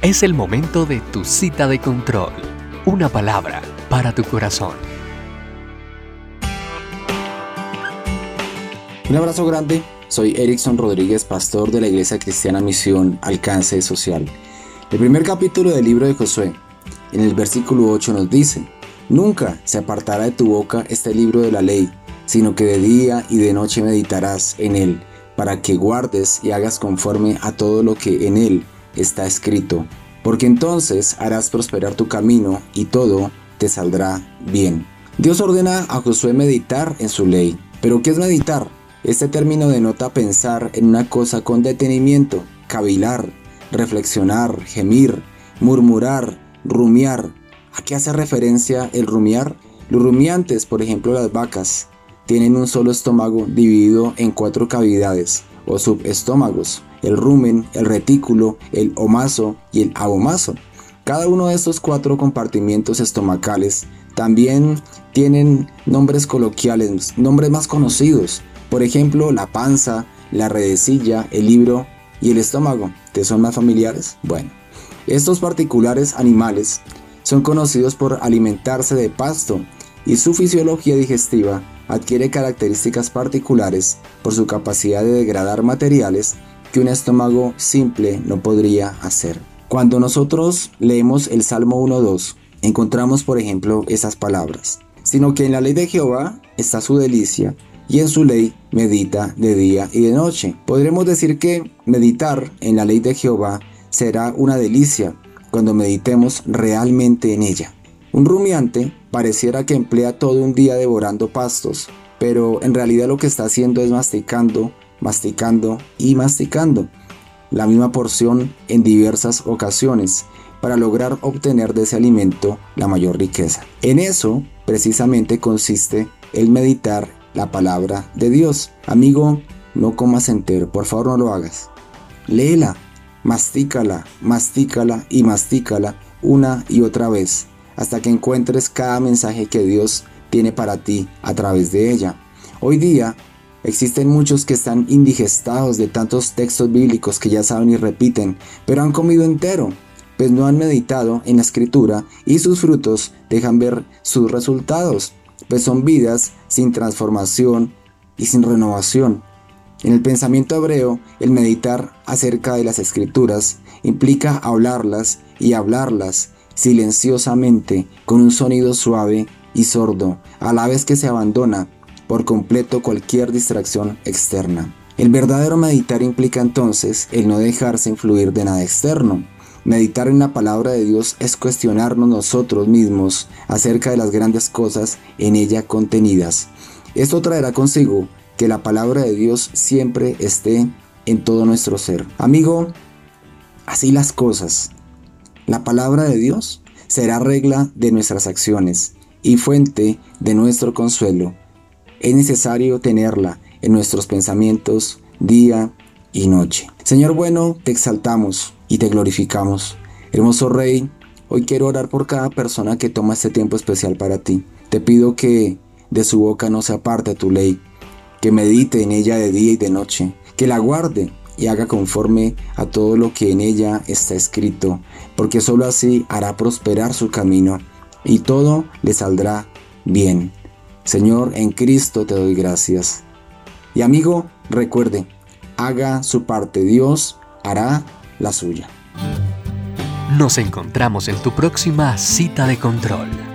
Es el momento de tu cita de control. Una palabra para tu corazón. Un abrazo grande. Soy Erickson Rodríguez, pastor de la Iglesia Cristiana Misión Alcance Social. El primer capítulo del libro de Josué, en el versículo 8 nos dice, Nunca se apartará de tu boca este libro de la ley, sino que de día y de noche meditarás en él, para que guardes y hagas conforme a todo lo que en él está escrito, porque entonces harás prosperar tu camino y todo te saldrá bien. Dios ordena a Josué meditar en su ley. ¿Pero qué es meditar? Este término denota pensar en una cosa con detenimiento, cavilar, reflexionar, gemir, murmurar, rumiar. ¿A qué hace referencia el rumiar? Los rumiantes, por ejemplo las vacas, tienen un solo estómago dividido en cuatro cavidades o subestómagos el rumen, el retículo, el omaso y el abomaso. Cada uno de estos cuatro compartimientos estomacales también tienen nombres coloquiales, nombres más conocidos. Por ejemplo, la panza, la redecilla, el libro y el estómago. ¿Te son más familiares? Bueno, estos particulares animales son conocidos por alimentarse de pasto y su fisiología digestiva adquiere características particulares por su capacidad de degradar materiales que un estómago simple no podría hacer. Cuando nosotros leemos el Salmo 1.2, encontramos por ejemplo esas palabras, sino que en la ley de Jehová está su delicia y en su ley medita de día y de noche. Podremos decir que meditar en la ley de Jehová será una delicia cuando meditemos realmente en ella. Un rumiante pareciera que emplea todo un día devorando pastos, pero en realidad lo que está haciendo es masticando masticando y masticando la misma porción en diversas ocasiones para lograr obtener de ese alimento la mayor riqueza. En eso precisamente consiste el meditar la palabra de Dios. Amigo, no comas entero, por favor no lo hagas. Léela, mastícala, mastícala y mastícala una y otra vez hasta que encuentres cada mensaje que Dios tiene para ti a través de ella. Hoy día Existen muchos que están indigestados de tantos textos bíblicos que ya saben y repiten, pero han comido entero, pues no han meditado en la escritura y sus frutos dejan ver sus resultados, pues son vidas sin transformación y sin renovación. En el pensamiento hebreo, el meditar acerca de las escrituras implica hablarlas y hablarlas silenciosamente con un sonido suave y sordo, a la vez que se abandona por completo cualquier distracción externa. El verdadero meditar implica entonces el no dejarse influir de nada externo. Meditar en la palabra de Dios es cuestionarnos nosotros mismos acerca de las grandes cosas en ella contenidas. Esto traerá consigo que la palabra de Dios siempre esté en todo nuestro ser. Amigo, así las cosas. La palabra de Dios será regla de nuestras acciones y fuente de nuestro consuelo es necesario tenerla en nuestros pensamientos día y noche. Señor bueno, te exaltamos y te glorificamos. Hermoso Rey, hoy quiero orar por cada persona que toma este tiempo especial para ti. Te pido que de su boca no se aparte tu ley, que medite en ella de día y de noche, que la guarde y haga conforme a todo lo que en ella está escrito, porque sólo así hará prosperar su camino y todo le saldrá bien. Señor, en Cristo te doy gracias. Y amigo, recuerde, haga su parte, Dios hará la suya. Nos encontramos en tu próxima cita de control.